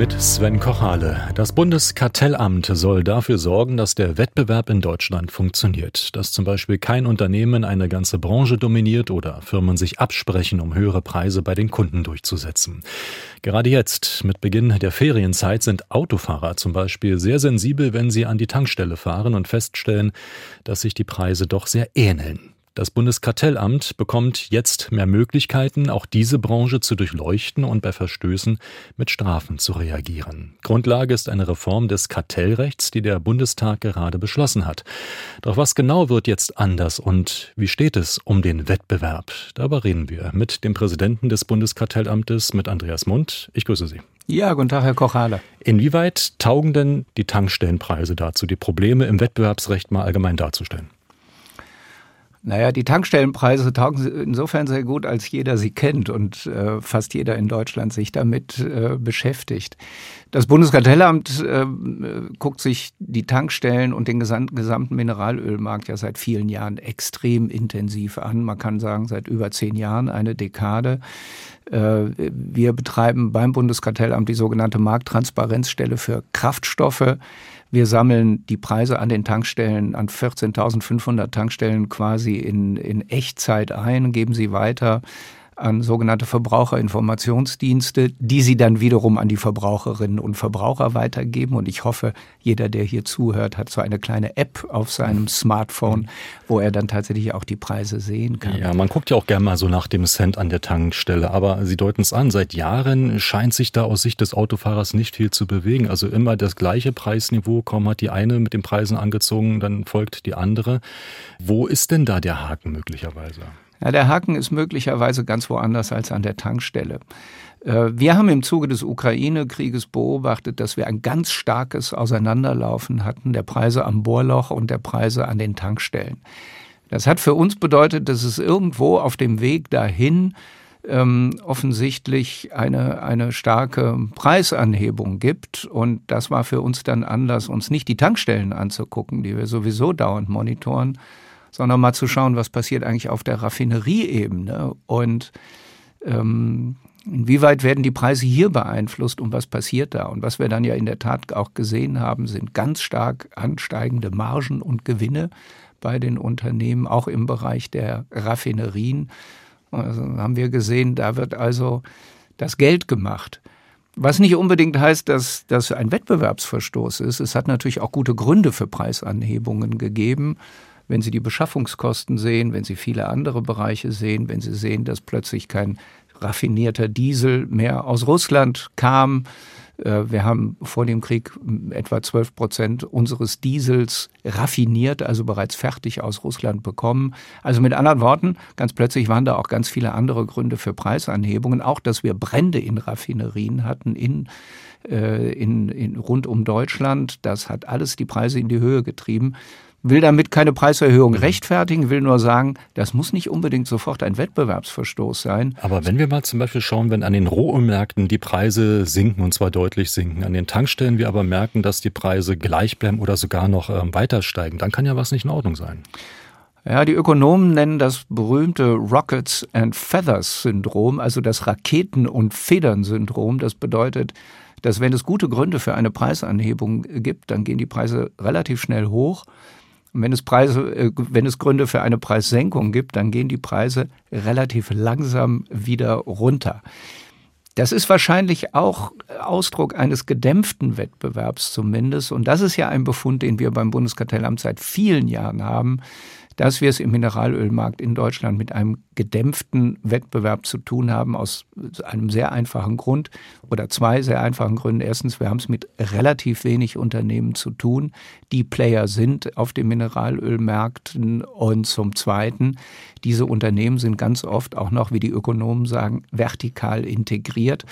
Mit Sven Kochale. Das Bundeskartellamt soll dafür sorgen, dass der Wettbewerb in Deutschland funktioniert. Dass zum Beispiel kein Unternehmen eine ganze Branche dominiert oder Firmen sich absprechen, um höhere Preise bei den Kunden durchzusetzen. Gerade jetzt, mit Beginn der Ferienzeit, sind Autofahrer zum Beispiel sehr sensibel, wenn sie an die Tankstelle fahren und feststellen, dass sich die Preise doch sehr ähneln. Das Bundeskartellamt bekommt jetzt mehr Möglichkeiten, auch diese Branche zu durchleuchten und bei Verstößen mit Strafen zu reagieren. Grundlage ist eine Reform des Kartellrechts, die der Bundestag gerade beschlossen hat. Doch was genau wird jetzt anders und wie steht es um den Wettbewerb? Darüber reden wir mit dem Präsidenten des Bundeskartellamtes, mit Andreas Mund. Ich grüße Sie. Ja, guten Tag, Herr Kochale. Inwieweit taugen denn die Tankstellenpreise dazu, die Probleme im Wettbewerbsrecht mal allgemein darzustellen? Naja, die Tankstellenpreise taugen insofern sehr gut, als jeder sie kennt und äh, fast jeder in Deutschland sich damit äh, beschäftigt. Das Bundeskartellamt äh, guckt sich die Tankstellen und den gesamten, Mineralölmarkt ja seit vielen Jahren extrem intensiv an. Man kann sagen, seit über zehn Jahren, eine Dekade. Äh, wir betreiben beim Bundeskartellamt die sogenannte Markttransparenzstelle für Kraftstoffe. Wir sammeln die Preise an den Tankstellen, an 14.500 Tankstellen quasi in, in Echtzeit ein, geben sie weiter an sogenannte Verbraucherinformationsdienste, die sie dann wiederum an die Verbraucherinnen und Verbraucher weitergeben. Und ich hoffe, jeder, der hier zuhört, hat so eine kleine App auf seinem Smartphone, wo er dann tatsächlich auch die Preise sehen kann. Ja, man guckt ja auch gerne mal so nach dem Cent an der Tankstelle. Aber Sie deuten es an, seit Jahren scheint sich da aus Sicht des Autofahrers nicht viel zu bewegen. Also immer das gleiche Preisniveau, kaum hat die eine mit den Preisen angezogen, dann folgt die andere. Wo ist denn da der Haken möglicherweise? Ja, der Haken ist möglicherweise ganz woanders als an der Tankstelle. Äh, wir haben im Zuge des Ukraine-Krieges beobachtet, dass wir ein ganz starkes Auseinanderlaufen hatten der Preise am Bohrloch und der Preise an den Tankstellen. Das hat für uns bedeutet, dass es irgendwo auf dem Weg dahin ähm, offensichtlich eine, eine starke Preisanhebung gibt. Und das war für uns dann Anlass, uns nicht die Tankstellen anzugucken, die wir sowieso dauernd monitoren, sondern mal zu schauen, was passiert eigentlich auf der Raffinerieebene und ähm, inwieweit werden die Preise hier beeinflusst und was passiert da? Und was wir dann ja in der Tat auch gesehen haben, sind ganz stark ansteigende Margen und Gewinne bei den Unternehmen, auch im Bereich der Raffinerien. Also haben wir gesehen, da wird also das Geld gemacht. Was nicht unbedingt heißt, dass das ein Wettbewerbsverstoß ist. Es hat natürlich auch gute Gründe für Preisanhebungen gegeben wenn Sie die Beschaffungskosten sehen, wenn Sie viele andere Bereiche sehen, wenn Sie sehen, dass plötzlich kein raffinierter Diesel mehr aus Russland kam. Äh, wir haben vor dem Krieg etwa 12 Prozent unseres Diesels raffiniert, also bereits fertig aus Russland bekommen. Also mit anderen Worten, ganz plötzlich waren da auch ganz viele andere Gründe für Preisanhebungen. Auch, dass wir Brände in Raffinerien hatten in, äh, in, in rund um Deutschland. Das hat alles die Preise in die Höhe getrieben will damit keine Preiserhöhung rechtfertigen, will nur sagen, das muss nicht unbedingt sofort ein Wettbewerbsverstoß sein. Aber wenn wir mal zum Beispiel schauen, wenn an den Rohölmärkten die Preise sinken und zwar deutlich sinken, an den Tankstellen wir aber merken, dass die Preise gleich bleiben oder sogar noch ähm, weiter steigen, dann kann ja was nicht in Ordnung sein. Ja, die Ökonomen nennen das berühmte Rockets and Feathers Syndrom, also das Raketen- und Federn-Syndrom. Das bedeutet, dass wenn es gute Gründe für eine Preisanhebung gibt, dann gehen die Preise relativ schnell hoch. Und wenn es Preise, äh, wenn es Gründe für eine Preissenkung gibt, dann gehen die Preise relativ langsam wieder runter. Das ist wahrscheinlich auch Ausdruck eines gedämpften Wettbewerbs zumindest. Und das ist ja ein Befund, den wir beim Bundeskartellamt seit vielen Jahren haben, dass wir es im Mineralölmarkt in Deutschland mit einem gedämpften Wettbewerb zu tun haben, aus einem sehr einfachen Grund oder zwei sehr einfachen Gründen. Erstens, wir haben es mit relativ wenig Unternehmen zu tun, die Player sind auf den Mineralölmärkten. Und zum Zweiten, diese Unternehmen sind ganz oft auch noch, wie die Ökonomen sagen, vertikal integriert.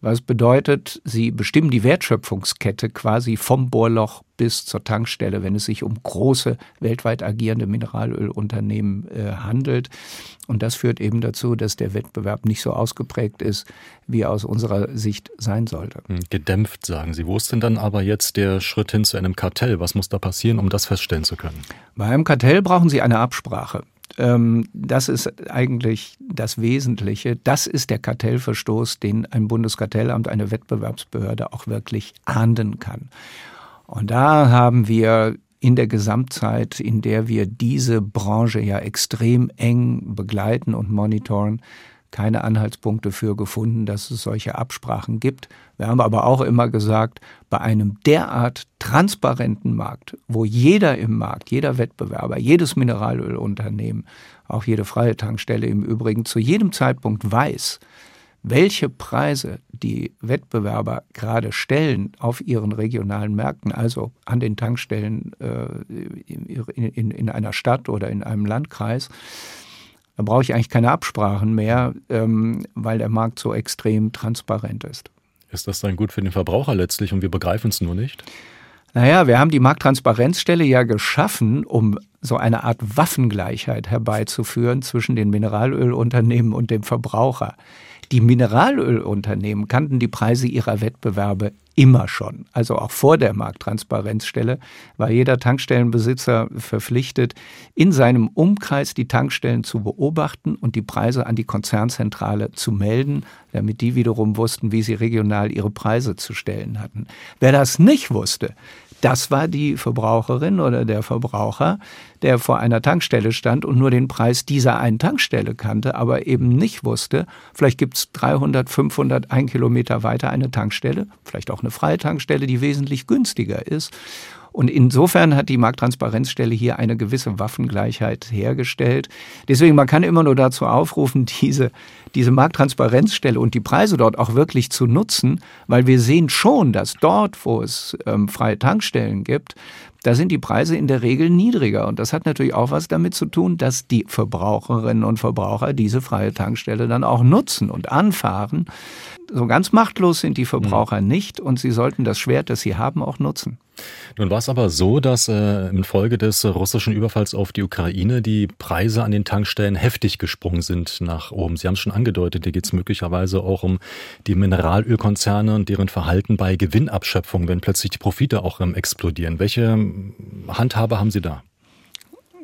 Was bedeutet, sie bestimmen die Wertschöpfungskette quasi vom Bohrloch bis zur Tankstelle, wenn es sich um große weltweit agierende Mineralölunternehmen äh, handelt. Und das führt eben dazu, dass der Wettbewerb nicht so ausgeprägt ist, wie er aus unserer Sicht sein sollte. Hm, gedämpft, sagen Sie. Wo ist denn dann aber jetzt der Schritt hin zu einem Kartell? Was muss da passieren, um das feststellen zu können? Bei einem Kartell brauchen Sie eine Absprache. Ähm, das ist eigentlich das Wesentliche. Das ist der Kartellverstoß, den ein Bundeskartellamt, eine Wettbewerbsbehörde auch wirklich ahnden kann. Und da haben wir in der Gesamtzeit, in der wir diese Branche ja extrem eng begleiten und monitoren, keine Anhaltspunkte für gefunden, dass es solche Absprachen gibt. Wir haben aber auch immer gesagt, bei einem derart transparenten Markt, wo jeder im Markt, jeder Wettbewerber, jedes Mineralölunternehmen, auch jede freie Tankstelle im Übrigen zu jedem Zeitpunkt weiß, welche Preise die Wettbewerber gerade stellen auf ihren regionalen Märkten, also an den Tankstellen äh, in, in, in einer Stadt oder in einem Landkreis, da brauche ich eigentlich keine Absprachen mehr, ähm, weil der Markt so extrem transparent ist. Ist das dann gut für den Verbraucher letztlich und wir begreifen es nur nicht? Naja, wir haben die Markttransparenzstelle ja geschaffen, um so eine Art Waffengleichheit herbeizuführen zwischen den Mineralölunternehmen und dem Verbraucher. Die Mineralölunternehmen kannten die Preise ihrer Wettbewerbe immer schon. Also auch vor der Markttransparenzstelle war jeder Tankstellenbesitzer verpflichtet, in seinem Umkreis die Tankstellen zu beobachten und die Preise an die Konzernzentrale zu melden, damit die wiederum wussten, wie sie regional ihre Preise zu stellen hatten. Wer das nicht wusste, das war die Verbraucherin oder der Verbraucher, der vor einer Tankstelle stand und nur den Preis dieser einen Tankstelle kannte, aber eben nicht wusste, vielleicht gibt es 300, 500, ein Kilometer weiter eine Tankstelle, vielleicht auch eine freie Tankstelle, die wesentlich günstiger ist. Und insofern hat die Markttransparenzstelle hier eine gewisse Waffengleichheit hergestellt. Deswegen, man kann immer nur dazu aufrufen, diese, diese Markttransparenzstelle und die Preise dort auch wirklich zu nutzen, weil wir sehen schon, dass dort, wo es ähm, freie Tankstellen gibt, da sind die Preise in der Regel niedriger. Und das hat natürlich auch was damit zu tun, dass die Verbraucherinnen und Verbraucher diese freie Tankstelle dann auch nutzen und anfahren. So ganz machtlos sind die Verbraucher mhm. nicht und sie sollten das Schwert, das sie haben, auch nutzen. Nun war es aber so, dass äh, infolge des russischen Überfalls auf die Ukraine die Preise an den Tankstellen heftig gesprungen sind nach oben. Sie haben es schon angedeutet, hier geht es möglicherweise auch um die Mineralölkonzerne und deren Verhalten bei Gewinnabschöpfung, wenn plötzlich die Profite auch ähm, explodieren. Welche Handhabe haben Sie da?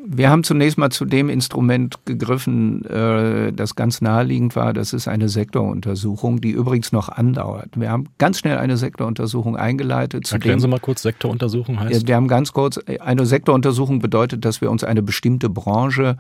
Wir haben zunächst mal zu dem Instrument gegriffen, äh, das ganz naheliegend war. Das ist eine Sektoruntersuchung, die übrigens noch andauert. Wir haben ganz schnell eine Sektoruntersuchung eingeleitet. Erklären Sie mal kurz, Sektoruntersuchung heißt? Wir haben ganz kurz, eine Sektoruntersuchung bedeutet, dass wir uns eine bestimmte Branche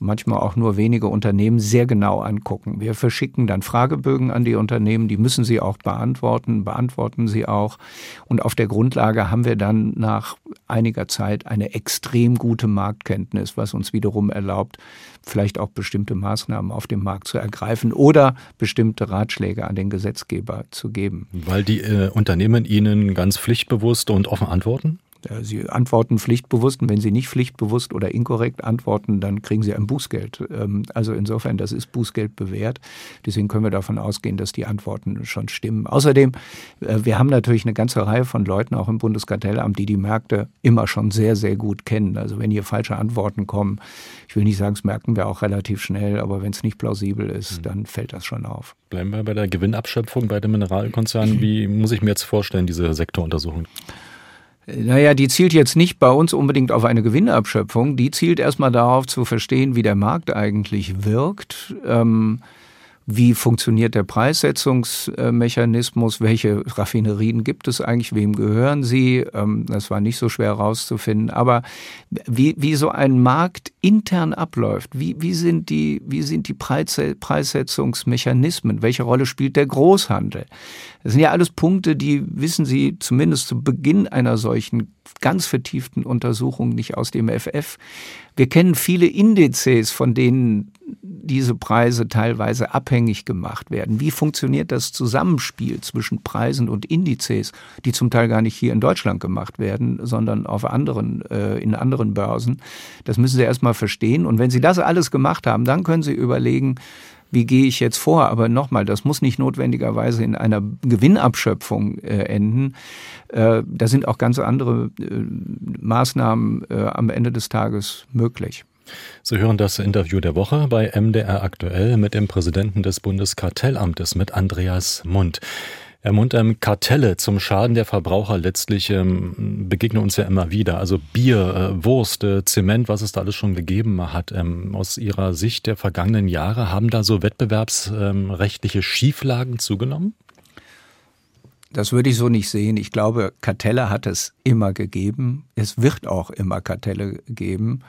manchmal auch nur wenige Unternehmen sehr genau angucken. Wir verschicken dann Fragebögen an die Unternehmen, die müssen sie auch beantworten, beantworten sie auch. Und auf der Grundlage haben wir dann nach einiger Zeit eine extrem gute Marktkenntnis, was uns wiederum erlaubt, vielleicht auch bestimmte Maßnahmen auf dem Markt zu ergreifen oder bestimmte Ratschläge an den Gesetzgeber zu geben. Weil die äh, Unternehmen Ihnen ganz pflichtbewusst und offen antworten? Sie antworten pflichtbewusst und wenn Sie nicht pflichtbewusst oder inkorrekt antworten, dann kriegen Sie ein Bußgeld. Ähm, also insofern, das ist Bußgeld bewährt. Deswegen können wir davon ausgehen, dass die Antworten schon stimmen. Außerdem, äh, wir haben natürlich eine ganze Reihe von Leuten auch im Bundeskartellamt, die die Märkte immer schon sehr, sehr gut kennen. Also wenn hier falsche Antworten kommen, ich will nicht sagen, das merken wir auch relativ schnell, aber wenn es nicht plausibel ist, hm. dann fällt das schon auf. Bleiben wir bei der Gewinnabschöpfung bei den Mineralkonzernen. Wie muss ich mir jetzt vorstellen, diese Sektoruntersuchung? Naja, die zielt jetzt nicht bei uns unbedingt auf eine Gewinnabschöpfung. Die zielt erstmal darauf zu verstehen, wie der Markt eigentlich wirkt. Ähm, wie funktioniert der Preissetzungsmechanismus? Welche Raffinerien gibt es eigentlich? Wem gehören sie? Ähm, das war nicht so schwer herauszufinden. Aber wie, wie so ein Markt intern abläuft, wie, wie sind die, wie sind die Preissetzungsmechanismen? Welche Rolle spielt der Großhandel? Das sind ja alles Punkte, die wissen Sie zumindest zu Beginn einer solchen ganz vertieften Untersuchung nicht aus dem FF. Wir kennen viele Indizes, von denen diese Preise teilweise abhängig gemacht werden. Wie funktioniert das Zusammenspiel zwischen Preisen und Indizes, die zum Teil gar nicht hier in Deutschland gemacht werden, sondern auf anderen, äh, in anderen Börsen? Das müssen Sie erstmal verstehen. Und wenn Sie das alles gemacht haben, dann können Sie überlegen, wie gehe ich jetzt vor? Aber nochmal, das muss nicht notwendigerweise in einer Gewinnabschöpfung äh, enden. Äh, da sind auch ganz andere äh, Maßnahmen äh, am Ende des Tages möglich. Sie hören das Interview der Woche bei MDR aktuell mit dem Präsidenten des Bundeskartellamtes, mit Andreas Mund. Herr Mund, ähm, Kartelle zum Schaden der Verbraucher letztlich ähm, begegnen uns ja immer wieder. Also Bier, äh, Wurst, äh, Zement, was es da alles schon gegeben hat. Ähm, aus Ihrer Sicht der vergangenen Jahre haben da so wettbewerbsrechtliche Schieflagen zugenommen? Das würde ich so nicht sehen. Ich glaube, Kartelle hat es immer gegeben. Es wird auch immer Kartelle geben.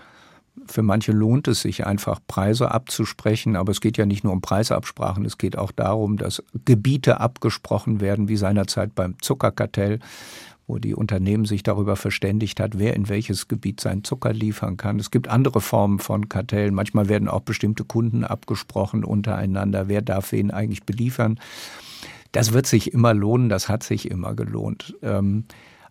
Für manche lohnt es sich einfach, Preise abzusprechen, aber es geht ja nicht nur um Preisabsprachen, es geht auch darum, dass Gebiete abgesprochen werden, wie seinerzeit beim Zuckerkartell, wo die Unternehmen sich darüber verständigt hat, wer in welches Gebiet seinen Zucker liefern kann. Es gibt andere Formen von Kartellen. Manchmal werden auch bestimmte Kunden abgesprochen untereinander, wer darf wen eigentlich beliefern. Das wird sich immer lohnen, das hat sich immer gelohnt. Ähm,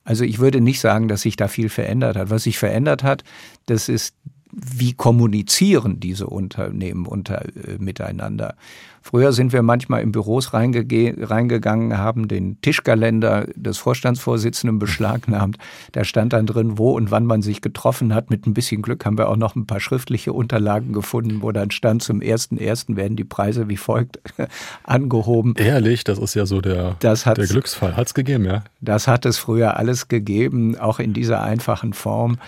also ich würde nicht sagen, dass sich da viel verändert hat. Was sich verändert hat, das ist wie kommunizieren diese Unternehmen unter, äh, miteinander. Früher sind wir manchmal in Büros reingegangen, haben den Tischkalender des Vorstandsvorsitzenden beschlagnahmt. Da stand dann drin, wo und wann man sich getroffen hat. Mit ein bisschen Glück haben wir auch noch ein paar schriftliche Unterlagen gefunden, wo dann stand, zum ersten ersten werden die Preise wie folgt angehoben. Ehrlich, das ist ja so der, der Glücksfall. Hat es gegeben, ja? Das hat es früher alles gegeben, auch in dieser einfachen Form.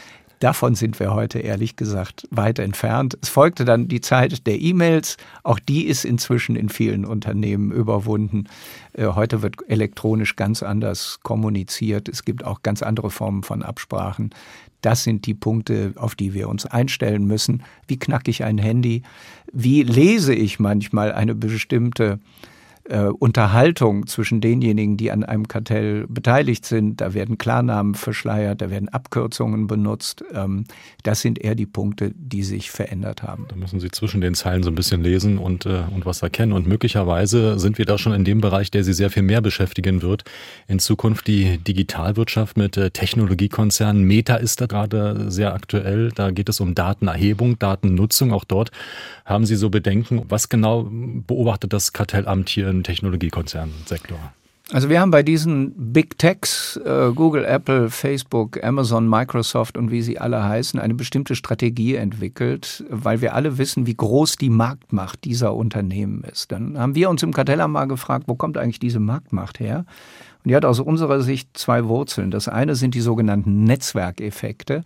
Davon sind wir heute ehrlich gesagt weit entfernt. Es folgte dann die Zeit der E-Mails. Auch die ist inzwischen in vielen Unternehmen überwunden. Äh, heute wird elektronisch ganz anders kommuniziert. Es gibt auch ganz andere Formen von Absprachen. Das sind die Punkte, auf die wir uns einstellen müssen. Wie knacke ich ein Handy? Wie lese ich manchmal eine bestimmte äh, Unterhaltung zwischen denjenigen, die an einem Kartell beteiligt sind. Da werden Klarnamen verschleiert, da werden Abkürzungen benutzt. Ähm, das sind eher die Punkte, die sich verändert haben. Da müssen Sie zwischen den Zeilen so ein bisschen lesen und, äh, und was erkennen. Und möglicherweise sind wir da schon in dem Bereich, der Sie sehr viel mehr beschäftigen wird. In Zukunft die Digitalwirtschaft mit äh, Technologiekonzernen. Meta ist da gerade sehr aktuell. Da geht es um Datenerhebung, Datennutzung. Auch dort haben Sie so Bedenken. Was genau beobachtet das Kartellamt hier im Technologiekonzernsektor? Also wir haben bei diesen Big Techs, äh, Google, Apple, Facebook, Amazon, Microsoft und wie sie alle heißen, eine bestimmte Strategie entwickelt, weil wir alle wissen, wie groß die Marktmacht dieser Unternehmen ist. Dann haben wir uns im Kartellamt mal gefragt, wo kommt eigentlich diese Marktmacht her? Und die hat aus unserer Sicht zwei Wurzeln. Das eine sind die sogenannten Netzwerkeffekte.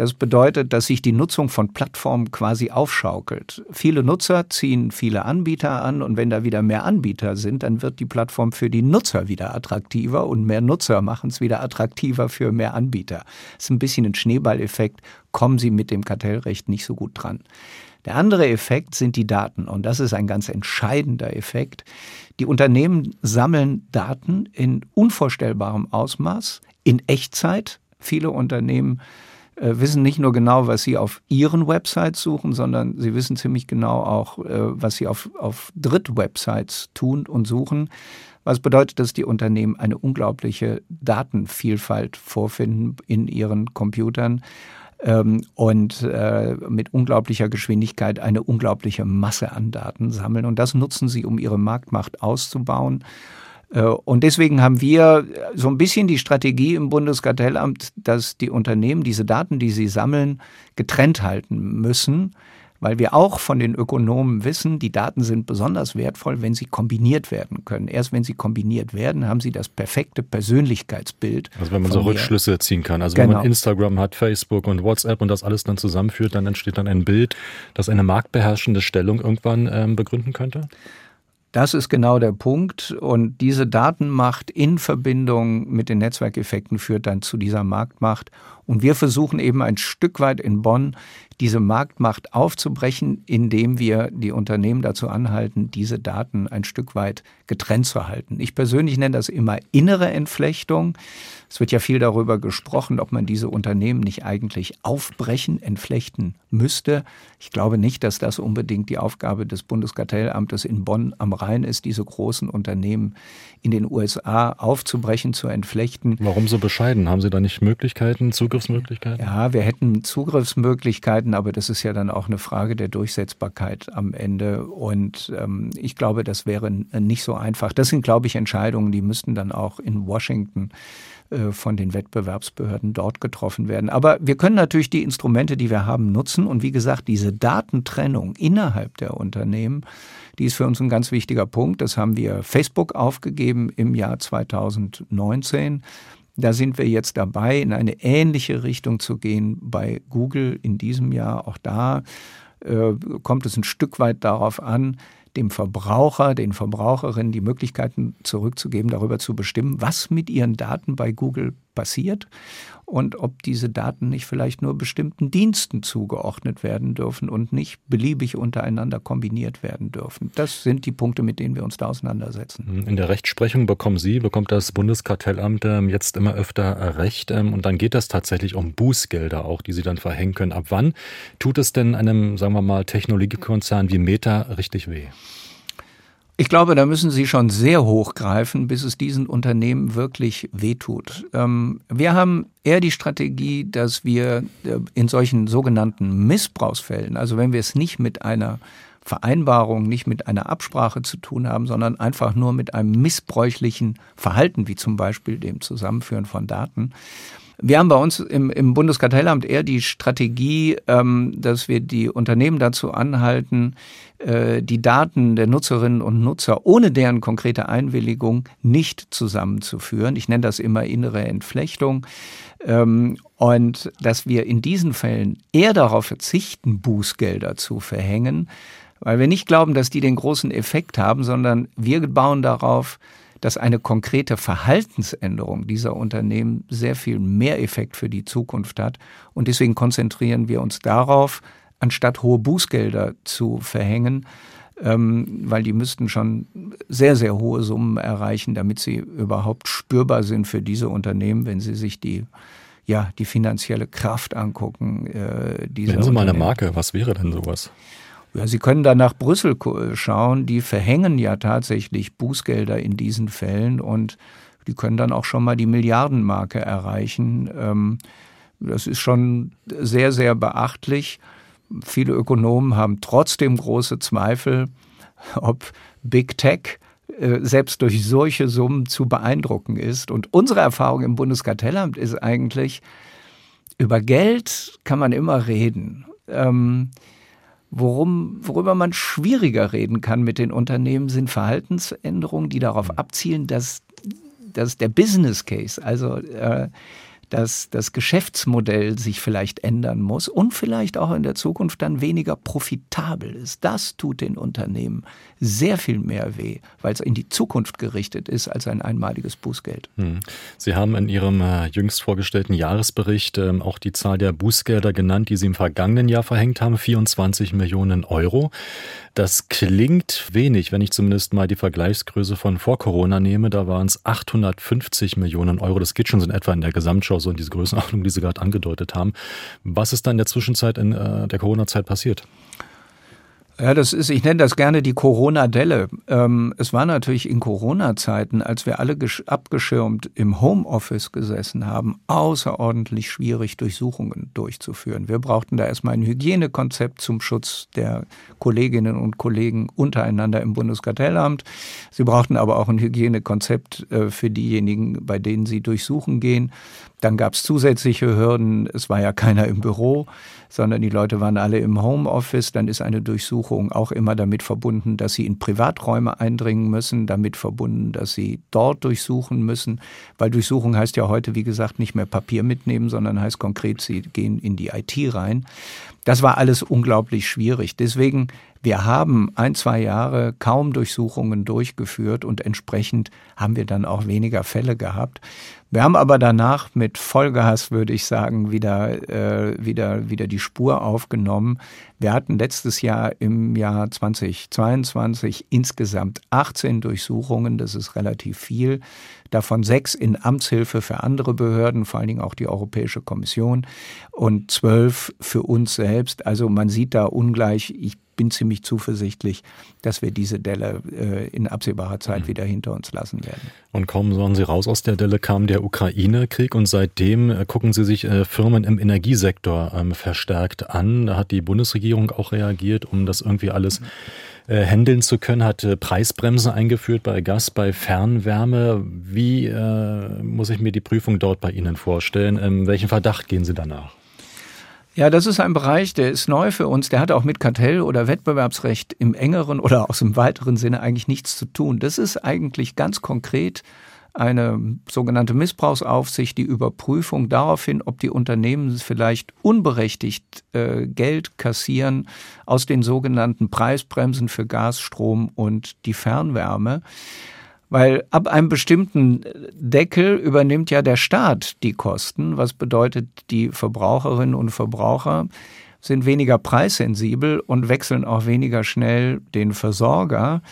Das bedeutet, dass sich die Nutzung von Plattformen quasi aufschaukelt. Viele Nutzer ziehen viele Anbieter an und wenn da wieder mehr Anbieter sind, dann wird die Plattform für die Nutzer wieder attraktiver und mehr Nutzer machen es wieder attraktiver für mehr Anbieter. Das ist ein bisschen ein Schneeballeffekt, kommen Sie mit dem Kartellrecht nicht so gut dran. Der andere Effekt sind die Daten und das ist ein ganz entscheidender Effekt. Die Unternehmen sammeln Daten in unvorstellbarem Ausmaß, in Echtzeit. Viele Unternehmen wissen nicht nur genau, was sie auf ihren Websites suchen, sondern sie wissen ziemlich genau auch, äh, was sie auf, auf Drittwebsites tun und suchen. Was bedeutet, dass die Unternehmen eine unglaubliche Datenvielfalt vorfinden in ihren Computern ähm, und äh, mit unglaublicher Geschwindigkeit eine unglaubliche Masse an Daten sammeln. Und das nutzen sie, um ihre Marktmacht auszubauen. Äh, und deswegen haben wir so ein bisschen die Strategie im Bundeskartellamt, dass die Unternehmen diese Daten, die sie sammeln, getrennt halten müssen, weil wir auch von den Ökonomen wissen, die Daten sind besonders wertvoll, wenn sie kombiniert werden können. Erst wenn sie kombiniert werden, haben sie das perfekte Persönlichkeitsbild. Also wenn man so Rückschlüsse ziehen kann. Also genau. wenn man genau. Instagram hat, Facebook und WhatsApp und das alles dann zusammenführt, dann entsteht dann ein Bild, das eine marktbeherrschende Stellung irgendwann ähm, begründen könnte? Das ist genau der Punkt. Und diese Datenmacht in Verbindung mit den Netzwerkeffekten führt dann zu dieser Marktmacht. Und wir versuchen eben ein Stück weit in Bonn diese Marktmacht aufzubrechen, indem wir die Unternehmen dazu anhalten, diese Daten ein Stück weit getrennt zu halten. Ich persönlich nenne das immer innere Entflechtung. Es wird ja viel darüber gesprochen, ob man diese Unternehmen nicht eigentlich aufbrechen, entflechten müsste. Ich glaube nicht, dass das unbedingt die Aufgabe des Bundeskartellamtes in Bonn am Rhein ist, diese großen Unternehmen in den USA aufzubrechen, zu entflechten. Warum so bescheiden? Haben Sie da nicht Möglichkeiten, Zugriffsmöglichkeiten? Ja, wir hätten Zugriffsmöglichkeiten, aber das ist ja dann auch eine Frage der Durchsetzbarkeit am Ende. Und ähm, ich glaube, das wäre nicht so einfach. Das sind, glaube ich, Entscheidungen, die müssten dann auch in Washington äh, von den Wettbewerbsbehörden dort getroffen werden. Aber wir können natürlich die Instrumente, die wir haben, nutzen. Und wie gesagt, diese Datentrennung innerhalb der Unternehmen, die ist für uns ein ganz wichtiger Punkt. Das haben wir Facebook aufgegeben im Jahr 2019. Da sind wir jetzt dabei, in eine ähnliche Richtung zu gehen bei Google in diesem Jahr. Auch da äh, kommt es ein Stück weit darauf an, dem Verbraucher, den Verbraucherinnen die Möglichkeiten zurückzugeben, darüber zu bestimmen, was mit ihren Daten bei Google passiert und ob diese Daten nicht vielleicht nur bestimmten Diensten zugeordnet werden dürfen und nicht beliebig untereinander kombiniert werden dürfen. Das sind die Punkte, mit denen wir uns da auseinandersetzen. In der Rechtsprechung bekommen Sie, bekommt das Bundeskartellamt ähm, jetzt immer öfter Recht ähm, und dann geht das tatsächlich um Bußgelder auch, die Sie dann verhängen können. Ab wann tut es denn einem, sagen wir mal, Technologiekonzern wie Meta richtig weh? Ich glaube, da müssen Sie schon sehr hoch greifen, bis es diesen Unternehmen wirklich wehtut. Ähm, wir haben eher die Strategie, dass wir äh, in solchen sogenannten Missbrauchsfällen, also wenn wir es nicht mit einer Vereinbarung, nicht mit einer Absprache zu tun haben, sondern einfach nur mit einem missbräuchlichen Verhalten, wie zum Beispiel dem Zusammenführen von Daten, wir haben bei uns im, im Bundeskartellamt eher die Strategie, ähm, dass wir die Unternehmen dazu anhalten, äh, die Daten der Nutzerinnen und Nutzer ohne deren konkrete Einwilligung nicht zusammenzuführen. Ich nenne das immer innere Entflechtung. Ähm, und dass wir in diesen Fällen eher darauf verzichten, Bußgelder zu verhängen, weil wir nicht glauben, dass die den großen Effekt haben, sondern wir bauen darauf, dass eine konkrete Verhaltensänderung dieser Unternehmen sehr viel mehr Effekt für die Zukunft hat. Und deswegen konzentrieren wir uns darauf, anstatt hohe Bußgelder zu verhängen, ähm, weil die müssten schon sehr, sehr hohe Summen erreichen, damit sie überhaupt spürbar sind für diese Unternehmen, wenn sie sich die ja, die finanzielle Kraft angucken. Äh, Nennen Sie mal eine Marke, was wäre denn sowas? Sie können da nach Brüssel schauen. Die verhängen ja tatsächlich Bußgelder in diesen Fällen und die können dann auch schon mal die Milliardenmarke erreichen. Ähm, das ist schon sehr, sehr beachtlich. Viele Ökonomen haben trotzdem große Zweifel, ob Big Tech äh, selbst durch solche Summen zu beeindrucken ist. Und unsere Erfahrung im Bundeskartellamt ist eigentlich, über Geld kann man immer reden. Ähm, Worum, worüber man schwieriger reden kann mit den Unternehmen, sind Verhaltensänderungen, die darauf abzielen, dass, dass der Business Case, also äh, dass das Geschäftsmodell sich vielleicht ändern muss und vielleicht auch in der Zukunft dann weniger profitabel ist. Das tut den Unternehmen sehr viel mehr weh, weil es in die Zukunft gerichtet ist als ein einmaliges Bußgeld. Hm. Sie haben in Ihrem äh, jüngst vorgestellten Jahresbericht ähm, auch die Zahl der Bußgelder genannt, die Sie im vergangenen Jahr verhängt haben, 24 Millionen Euro. Das klingt wenig, wenn ich zumindest mal die Vergleichsgröße von vor Corona nehme. Da waren es 850 Millionen Euro. Das geht schon so in etwa in der Gesamtschau, so in diese Größenordnung, die Sie gerade angedeutet haben. Was ist dann in der Zwischenzeit in äh, der Corona-Zeit passiert? Ja, das ist, ich nenne das gerne die Corona-Delle. Ähm, es war natürlich in Corona-Zeiten, als wir alle abgeschirmt im Homeoffice gesessen haben, außerordentlich schwierig, Durchsuchungen durchzuführen. Wir brauchten da erstmal ein Hygienekonzept zum Schutz der Kolleginnen und Kollegen untereinander im Bundeskartellamt. Sie brauchten aber auch ein Hygienekonzept äh, für diejenigen, bei denen sie durchsuchen gehen. Dann gab es zusätzliche Hürden. Es war ja keiner im Büro, sondern die Leute waren alle im Homeoffice. Dann ist eine Durchsuchung auch immer damit verbunden, dass sie in Privaträume eindringen müssen, damit verbunden, dass sie dort durchsuchen müssen. Weil Durchsuchung heißt ja heute, wie gesagt, nicht mehr Papier mitnehmen, sondern heißt konkret, sie gehen in die IT rein. Das war alles unglaublich schwierig. Deswegen wir haben ein, zwei Jahre kaum Durchsuchungen durchgeführt und entsprechend haben wir dann auch weniger Fälle gehabt. Wir haben aber danach mit Vollgas, würde ich sagen, wieder, äh, wieder, wieder die Spur aufgenommen. Wir hatten letztes Jahr im Jahr 2022 insgesamt 18 Durchsuchungen. Das ist relativ viel. Davon sechs in Amtshilfe für andere Behörden, vor allen Dingen auch die Europäische Kommission und zwölf für uns selbst. Also man sieht da ungleich, ich bin ziemlich zuversichtlich, dass wir diese Delle äh, in absehbarer Zeit mhm. wieder hinter uns lassen werden. Und kaum waren Sie raus aus der Delle, kam der Ukraine-Krieg und seitdem äh, gucken Sie sich äh, Firmen im Energiesektor ähm, verstärkt an. Da hat die Bundesregierung auch reagiert, um das irgendwie alles äh, handeln zu können, hat Preisbremsen eingeführt bei Gas, bei Fernwärme. Wie muss ich mir die Prüfung dort bei Ihnen vorstellen? Ähm, welchen Verdacht gehen Sie danach? Ja, das ist ein Bereich, der ist neu für uns. Der hat auch mit Kartell- oder Wettbewerbsrecht im engeren oder aus dem weiteren Sinne eigentlich nichts zu tun. Das ist eigentlich ganz konkret eine sogenannte Missbrauchsaufsicht, die Überprüfung darauf hin, ob die Unternehmen vielleicht unberechtigt äh, Geld kassieren aus den sogenannten Preisbremsen für Gas, Strom und die Fernwärme. Weil ab einem bestimmten Deckel übernimmt ja der Staat die Kosten, was bedeutet, die Verbraucherinnen und Verbraucher sind weniger preissensibel und wechseln auch weniger schnell den Versorger.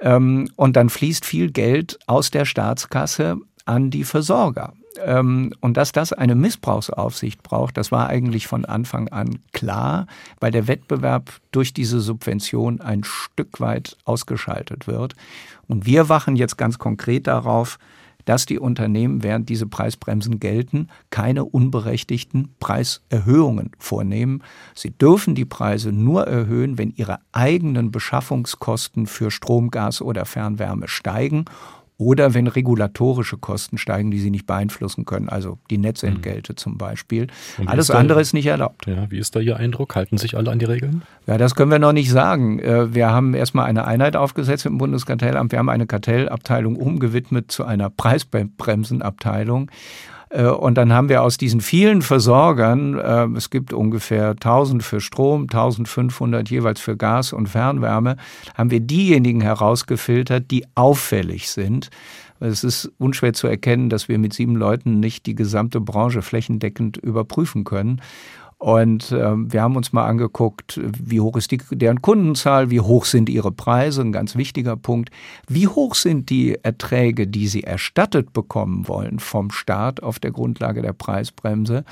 Ähm, und dann fließt viel Geld aus der Staatskasse an die Versorger. Ähm, und dass das eine Missbrauchsaufsicht braucht, das war eigentlich von Anfang an klar, weil der Wettbewerb durch diese Subvention ein Stück weit ausgeschaltet wird. Und wir wachen jetzt ganz konkret darauf, dass die Unternehmen, während diese Preisbremsen gelten, keine unberechtigten Preiserhöhungen vornehmen. Sie dürfen die Preise nur erhöhen, wenn ihre eigenen Beschaffungskosten für Strom, Gas oder Fernwärme steigen oder wenn regulatorische Kosten steigen, die sie nicht beeinflussen können, also die Netzentgelte mhm. zum Beispiel. Alles da, andere ist nicht erlaubt. Ja, wie ist da Ihr Eindruck? Halten sich alle an die Regeln? Ja, das können wir noch nicht sagen. Äh, wir haben erstmal eine Einheit aufgesetzt im Bundeskartellamt. Wir haben eine Kartellabteilung umgewidmet zu einer Preisbremsenabteilung. Äh, und dann haben wir aus diesen vielen Versorgern, äh, es gibt ungefähr 1000 für Strom, 1500 jeweils für Gas und Fernwärme, haben wir diejenigen herausgefiltert, die auffällig sind. Es ist unschwer zu erkennen, dass wir mit sieben Leuten nicht die gesamte Branche flächendeckend überprüfen können. Und äh, wir haben uns mal angeguckt, wie hoch ist die, deren Kundenzahl, wie hoch sind ihre Preise, ein ganz wichtiger Punkt. Wie hoch sind die Erträge, die sie erstattet bekommen wollen vom Staat auf der Grundlage der Preisbremse?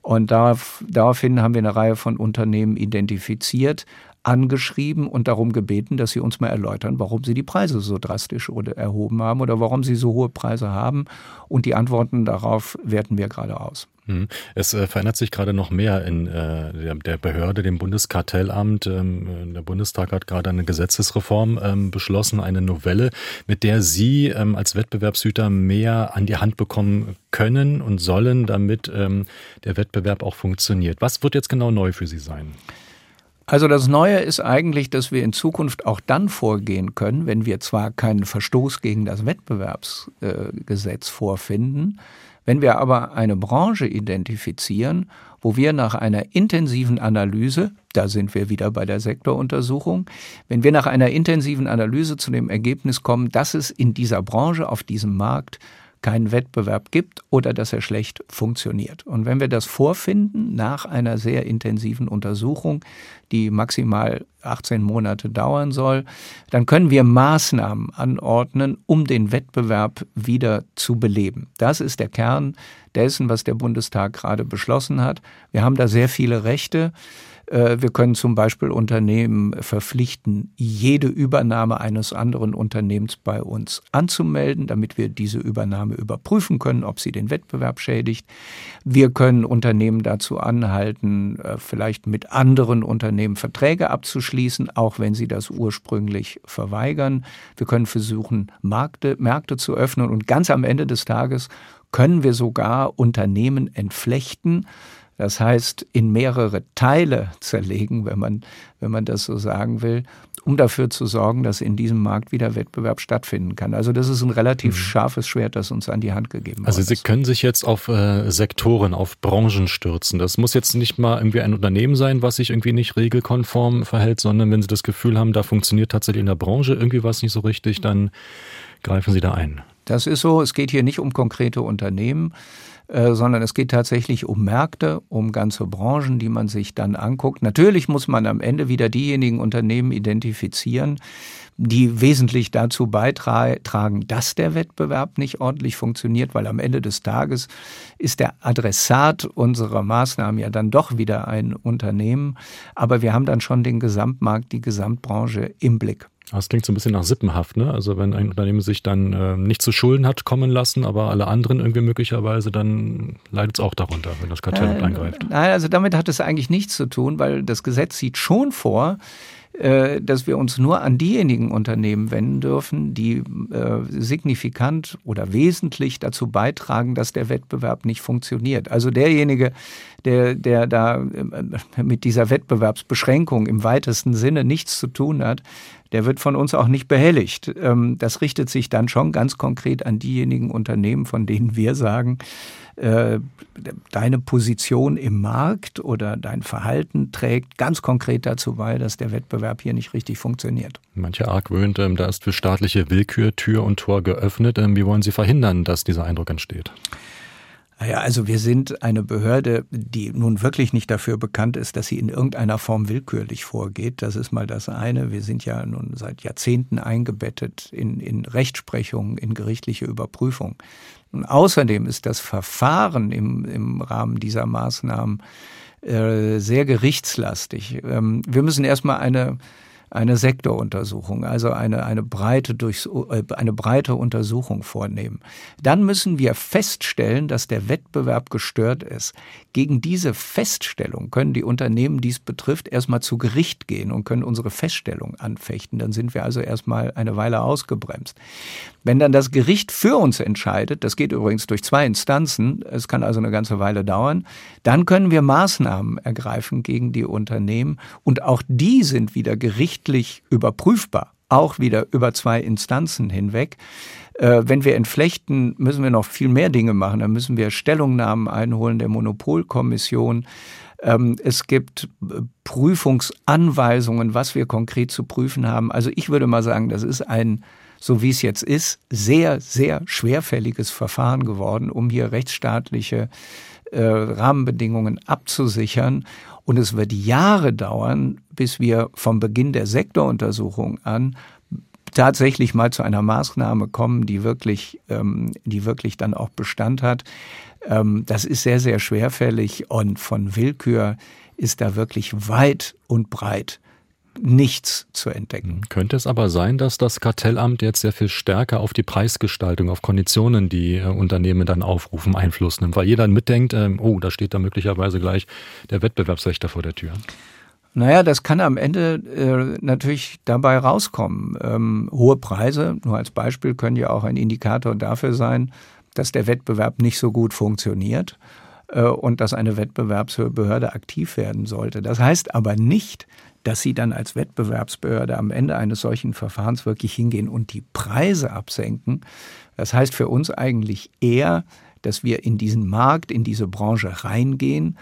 Und darauf, daraufhin haben wir eine Reihe von Unternehmen identifiziert, angeschrieben und darum gebeten, dass sie uns mal erläutern, warum sie die Preise so drastisch erhoben haben oder warum sie so hohe Preise haben. Und die Antworten darauf werten wir gerade aus. Hm. Es äh, verändert sich gerade noch mehr in äh, der, Behörde, dem Bundeskartellamt. Ähm, der Bundestag hat gerade eine Gesetzesreform ähm, beschlossen, eine Novelle, mit der Sie ähm, als Wettbewerbshüter mehr an die Hand bekommen können und sollen, damit der Wettbewerb auch funktioniert. Was wird jetzt genau neu für Sie sein? Also das Neue ist eigentlich, dass wir in Zukunft auch dann vorgehen können, wenn wir zwar keinen Verstoß gegen das Wettbewerbsgesetz äh, vorfinden, wenn wir aber eine Branche identifizieren, wo wir nach einer intensiven Analyse, da sind wir wieder bei der Sektoruntersuchung, wenn wir nach einer intensiven Analyse zu dem Ergebnis kommen, dass es in dieser Branche, auf diesem Markt keinen Wettbewerb gibt oder dass er schlecht funktioniert. Und wenn wir das vorfinden nach einer sehr intensiven Untersuchung, die maximal 18 Monate dauern soll, dann können wir Maßnahmen anordnen, um den Wettbewerb wieder zu beleben. Das ist der Kern dessen, was der Bundestag gerade beschlossen hat. Wir haben da sehr viele Rechte. Äh, wir können zum Beispiel Unternehmen verpflichten, jede Übernahme eines anderen Unternehmens bei uns anzumelden, damit wir diese Übernahme überprüfen können, ob sie den Wettbewerb schädigt. Wir können Unternehmen dazu anhalten, äh, vielleicht mit anderen Unternehmen Verträge abzuschließen, auch wenn sie das ursprünglich verweigern. Wir können versuchen, Märkte, Märkte zu öffnen und ganz am Ende des Tages können wir sogar Unternehmen entflechten, das heißt, in mehrere Teile zerlegen, wenn man, wenn man das so sagen will, um dafür zu sorgen, dass in diesem Markt wieder Wettbewerb stattfinden kann. Also das ist ein relativ mhm. scharfes Schwert, das uns an die Hand gegeben wird. Also Sie können sich jetzt auf äh, Sektoren, auf Branchen stürzen. Das muss jetzt nicht mal irgendwie ein Unternehmen sein, was sich irgendwie nicht regelkonform verhält, sondern wenn Sie das Gefühl haben, da funktioniert tatsächlich in der Branche irgendwie was nicht so richtig, dann greifen Sie da ein. Das ist so. Es geht hier nicht um konkrete Unternehmen. Äh, sondern es geht tatsächlich um Märkte, um ganze Branchen, die man sich dann anguckt. Natürlich muss man am Ende wieder diejenigen Unternehmen identifizieren, die wesentlich dazu beitragen, dass der Wettbewerb nicht ordentlich funktioniert, weil am Ende des Tages ist der Adressat unserer Maßnahmen ja dann doch wieder ein Unternehmen. Aber wir haben dann schon den Gesamtmarkt, die Gesamtbranche im Blick. Das klingt so ein bisschen nach Sippenhaft, ne? Also wenn ein Unternehmen sich dann äh, nicht zu Schulden hat kommen lassen, aber alle anderen irgendwie möglicherweise, dann leidet es auch darunter, wenn das Kartell äh, eingreift. Nein, also damit hat es eigentlich nichts zu tun, weil das Gesetz sieht schon vor, äh, dass wir uns nur an diejenigen Unternehmen wenden dürfen, die äh, signifikant oder wesentlich dazu beitragen, dass der Wettbewerb nicht funktioniert. Also derjenige, der, der da äh, mit dieser Wettbewerbsbeschränkung im weitesten Sinne nichts zu tun hat, der wird von uns auch nicht behelligt. Ähm, das richtet sich dann schon ganz konkret an diejenigen Unternehmen, von denen wir sagen, äh, deine Position im Markt oder dein Verhalten trägt ganz konkret dazu bei, dass der Wettbewerb hier nicht richtig funktioniert. Manche argwöhnt, ähm, da ist für staatliche Willkür Tür und Tor geöffnet. Ähm, wie wollen Sie verhindern, dass dieser Eindruck entsteht? Naja, also wir sind eine Behörde, die nun wirklich nicht dafür bekannt ist, dass sie in irgendeiner Form willkürlich vorgeht. Das ist mal das eine. Wir sind ja nun seit Jahrzehnten eingebettet in, in Rechtsprechung, in gerichtliche Überprüfung. Und außerdem ist das Verfahren im, im Rahmen dieser Maßnahmen äh, sehr gerichtslastig. Ähm, wir müssen erstmal eine eine Sektoruntersuchung, also eine, eine, breite durchs, äh, eine breite Untersuchung vornehmen. Dann müssen wir feststellen, dass der Wettbewerb gestört ist. Gegen diese Feststellung können die Unternehmen, die es betrifft, erstmal zu Gericht gehen und können unsere Feststellung anfechten. Dann sind wir also erstmal eine Weile ausgebremst. Wenn dann das Gericht für uns entscheidet, das geht übrigens durch zwei Instanzen, es kann also eine ganze Weile dauern, dann können wir Maßnahmen ergreifen gegen die Unternehmen und auch die sind wieder gerichtlich überprüfbar, auch wieder über zwei Instanzen hinweg. Äh, wenn wir entflechten, müssen wir noch viel mehr Dinge machen. Dann müssen wir Stellungnahmen einholen der Monopolkommission. Ähm, es gibt äh, Prüfungsanweisungen, was wir konkret zu prüfen haben. Also ich würde mal sagen, das ist ein, so wie es jetzt ist, sehr, sehr schwerfälliges Verfahren geworden, um hier rechtsstaatliche äh, Rahmenbedingungen abzusichern. Und es wird Jahre dauern, bis wir vom Beginn der Sektoruntersuchung an tatsächlich mal zu einer Maßnahme kommen, die wirklich, ähm, die wirklich dann auch Bestand hat. Ähm, das ist sehr, sehr schwerfällig und von Willkür ist da wirklich weit und breit nichts zu entdecken. Könnte es aber sein, dass das Kartellamt jetzt sehr viel stärker auf die Preisgestaltung, auf Konditionen, die äh, Unternehmen dann aufrufen, Einfluss nimmt, weil jeder mitdenkt, äh, oh, da steht da möglicherweise gleich der Wettbewerbsrechter vor der Tür. Naja, das kann am Ende äh, natürlich dabei rauskommen. Ähm, hohe Preise, nur als Beispiel, können ja auch ein Indikator dafür sein, dass der Wettbewerb nicht so gut funktioniert äh, und dass eine Wettbewerbsbehörde aktiv werden sollte. Das heißt aber nicht, dass sie dann als Wettbewerbsbehörde am Ende eines solchen Verfahrens wirklich hingehen und die Preise absenken. Das heißt für uns eigentlich eher, dass wir in diesen Markt, in diese Branche reingehen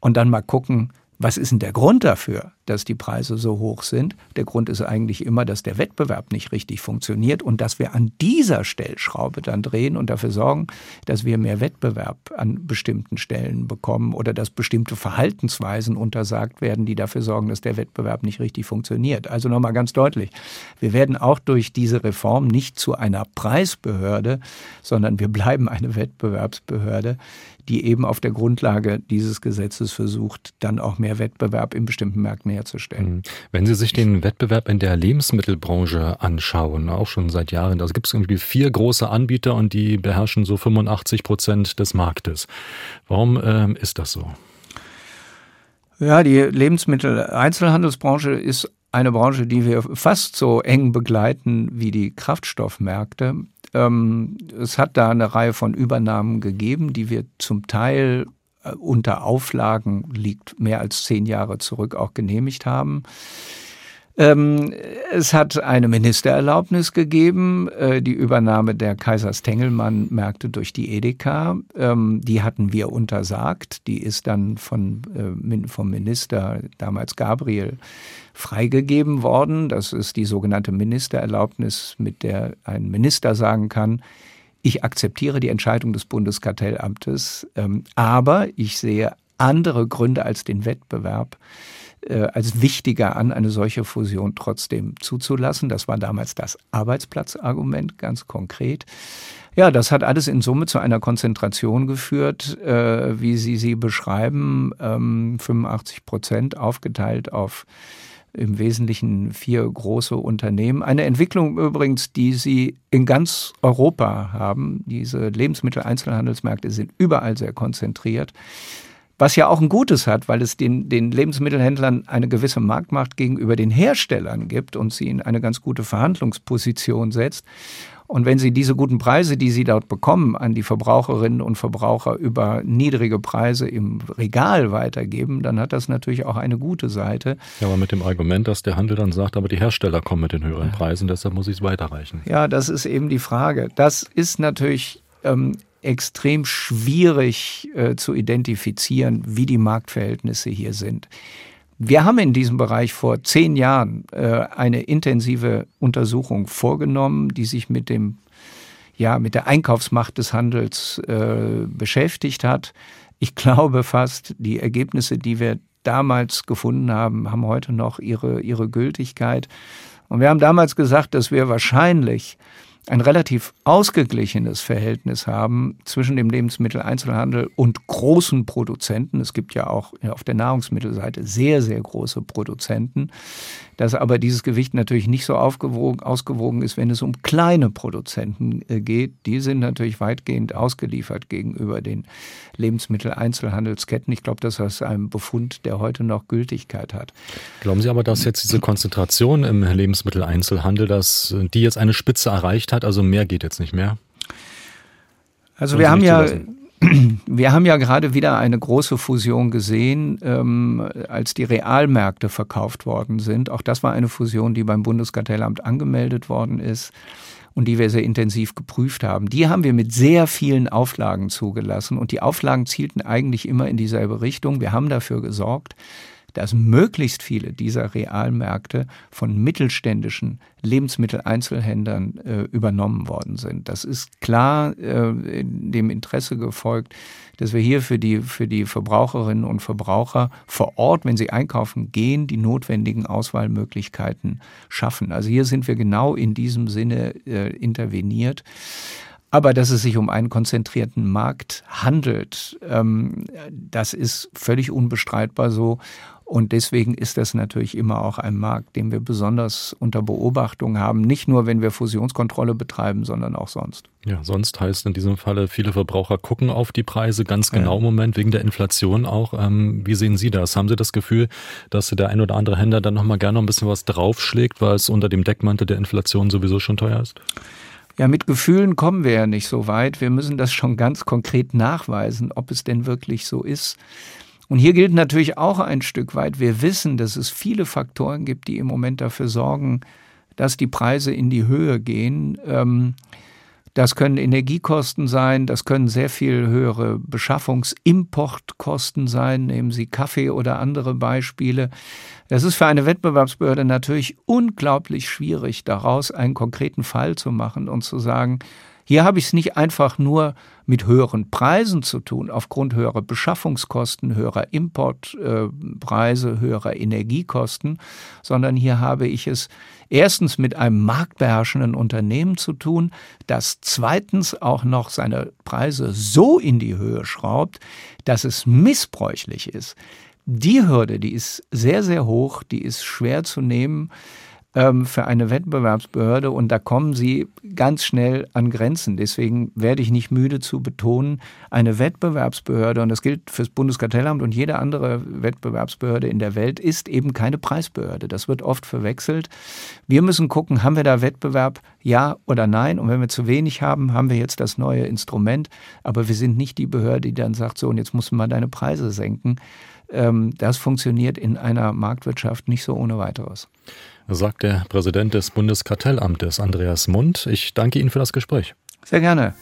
und dann mal gucken, was ist denn der Grund dafür, dass die Preise so hoch sind? Der Grund ist eigentlich immer, dass der Wettbewerb nicht richtig funktioniert und dass wir an dieser Stellschraube dann drehen und dafür sorgen, dass wir mehr Wettbewerb an bestimmten Stellen bekommen oder dass bestimmte Verhaltensweisen untersagt werden, die dafür sorgen, dass der Wettbewerb nicht richtig funktioniert. Also nochmal ganz deutlich, wir werden auch durch diese Reform nicht zu einer Preisbehörde, sondern wir bleiben eine Wettbewerbsbehörde, die eben auf der Grundlage dieses Gesetzes versucht, dann auch mehr Wettbewerb in bestimmten Märkten herzustellen. Mhm. Wenn Sie sich den Wettbewerb in der Lebensmittelbranche anschauen, auch schon seit Jahren, da gibt es irgendwie vier große Anbieter und die beherrschen so 85 Prozent des Marktes. Warum ähm, ist das so? Ja, die Lebensmittel-Einzelhandelsbranche ist eine Branche, die wir fast so eng begleiten wie die Kraftstoffmärkte. Ähm, es hat da eine Reihe von Übernahmen gegeben, die wir zum Teil unter Auflagen, liegt mehr als zehn Jahre zurück, auch genehmigt haben. Ähm, es hat eine Ministererlaubnis gegeben, äh, die Übernahme der Kaisers Tengelmann Märkte durch die Edeka. Ähm, die hatten wir untersagt. Die ist dann von, äh, vom Minister, damals Gabriel, freigegeben worden. Das ist die sogenannte Ministererlaubnis, mit der ein Minister sagen kann, ich akzeptiere die Entscheidung des Bundeskartellamtes, ähm, aber ich sehe andere Gründe als den Wettbewerb äh, als wichtiger an, eine solche Fusion trotzdem zuzulassen. Das war damals das Arbeitsplatzargument ganz konkret. Ja, das hat alles in Summe zu einer Konzentration geführt, äh, wie Sie sie beschreiben, ähm, 85 Prozent aufgeteilt auf im Wesentlichen vier große Unternehmen. Eine Entwicklung übrigens, die sie in ganz Europa haben. Diese Lebensmitteleinzelhandelsmärkte sind überall sehr konzentriert. Was ja auch ein Gutes hat, weil es den, den Lebensmittelhändlern eine gewisse Marktmacht gegenüber den Herstellern gibt und sie in eine ganz gute Verhandlungsposition setzt. Und wenn Sie diese guten Preise, die Sie dort bekommen, an die Verbraucherinnen und Verbraucher über niedrige Preise im Regal weitergeben, dann hat das natürlich auch eine gute Seite. Ja, aber mit dem Argument, dass der Handel dann sagt, aber die Hersteller kommen mit den höheren Preisen, deshalb muss ich es weiterreichen. Ja, das ist eben die Frage. Das ist natürlich ähm, extrem schwierig äh, zu identifizieren, wie die Marktverhältnisse hier sind. Wir haben in diesem Bereich vor zehn Jahren äh, eine intensive Untersuchung vorgenommen, die sich mit dem ja mit der Einkaufsmacht des Handels äh, beschäftigt hat. Ich glaube fast, die Ergebnisse, die wir damals gefunden haben, haben heute noch ihre ihre Gültigkeit. Und wir haben damals gesagt, dass wir wahrscheinlich ein relativ ausgeglichenes Verhältnis haben zwischen dem Lebensmitteleinzelhandel und großen Produzenten. Es gibt ja auch auf der Nahrungsmittelseite sehr, sehr große Produzenten, dass aber dieses Gewicht natürlich nicht so aufgewogen, ausgewogen ist, wenn es um kleine Produzenten äh, geht. Die sind natürlich weitgehend ausgeliefert gegenüber den Lebensmitteleinzelhandelsketten. Ich glaube, das ist ein Befund, der heute noch Gültigkeit hat. Glauben Sie aber, dass jetzt diese Konzentration im Lebensmitteleinzelhandel, dass die jetzt eine Spitze erreicht hat, also mehr geht jetzt nicht mehr? Also wir haben ja wir haben ja gerade wieder eine große Fusion gesehen, ähm, als die Realmärkte verkauft worden sind. Auch das war eine Fusion, die beim Bundeskartellamt angemeldet worden ist und die wir sehr intensiv geprüft haben. Die haben wir mit sehr vielen Auflagen zugelassen und die Auflagen zielten eigentlich immer in dieselbe Richtung. Wir haben dafür gesorgt, dass möglichst viele dieser Realmärkte von mittelständischen Lebensmitteleinzelhändlern äh, übernommen worden sind. Das ist klar äh, dem Interesse gefolgt, dass wir hier für die, für die Verbraucherinnen und Verbraucher vor Ort, wenn sie einkaufen gehen, die notwendigen Auswahlmöglichkeiten schaffen. Also hier sind wir genau in diesem Sinne äh, interveniert. Aber dass es sich um einen konzentrierten Markt handelt, ähm, das ist völlig unbestreitbar so. Und deswegen ist das natürlich immer auch ein Markt, den wir besonders unter Beobachtung haben. Nicht nur, wenn wir Fusionskontrolle betreiben, sondern auch sonst. Ja, sonst heißt in diesem Falle, viele Verbraucher gucken auf die Preise ganz genau ja. im Moment, wegen der Inflation auch. Ähm, wie sehen Sie das? Haben Sie das Gefühl, dass der ein oder andere Händler dann nochmal gerne noch ein bisschen was draufschlägt, weil es unter dem Deckmantel der Inflation sowieso schon teuer ist? Ja, mit Gefühlen kommen wir ja nicht so weit. Wir müssen das schon ganz konkret nachweisen, ob es denn wirklich so ist. Und hier gilt natürlich auch ein Stück weit, wir wissen, dass es viele Faktoren gibt, die im Moment dafür sorgen, dass die Preise in die Höhe gehen. Ähm, das können Energiekosten sein, das können sehr viel höhere Beschaffungsimportkosten sein, nehmen Sie Kaffee oder andere Beispiele. Das ist für eine Wettbewerbsbehörde natürlich unglaublich schwierig, daraus einen konkreten Fall zu machen und zu sagen, hier habe ich es nicht einfach nur mit höheren Preisen zu tun, aufgrund höherer Beschaffungskosten, höherer Importpreise, äh, höherer Energiekosten, sondern hier habe ich es erstens mit einem marktbeherrschenden Unternehmen zu tun, das zweitens auch noch seine Preise so in die Höhe schraubt, dass es missbräuchlich ist. Die Hürde, die ist sehr, sehr hoch, die ist schwer zu nehmen ähm, für eine Wettbewerbsbehörde und da kommen sie ganz schnell an Grenzen. Deswegen werde ich nicht müde zu betonen, eine Wettbewerbsbehörde, und das gilt fürs Bundeskartellamt und jede andere Wettbewerbsbehörde in der Welt, ist eben keine Preisbehörde. Das wird oft verwechselt. Wir müssen gucken, haben wir da Wettbewerb, ja oder nein? Und wenn wir zu wenig haben, haben wir jetzt das neue Instrument. Aber wir sind nicht die Behörde, die dann sagt, so, und jetzt muss man deine Preise senken. Ähm, das funktioniert in einer Marktwirtschaft nicht so ohne weiteres sagt der Präsident des Bundeskartellamtes, Andreas Mund. Ich danke Ihnen für das Gespräch. Sehr gerne.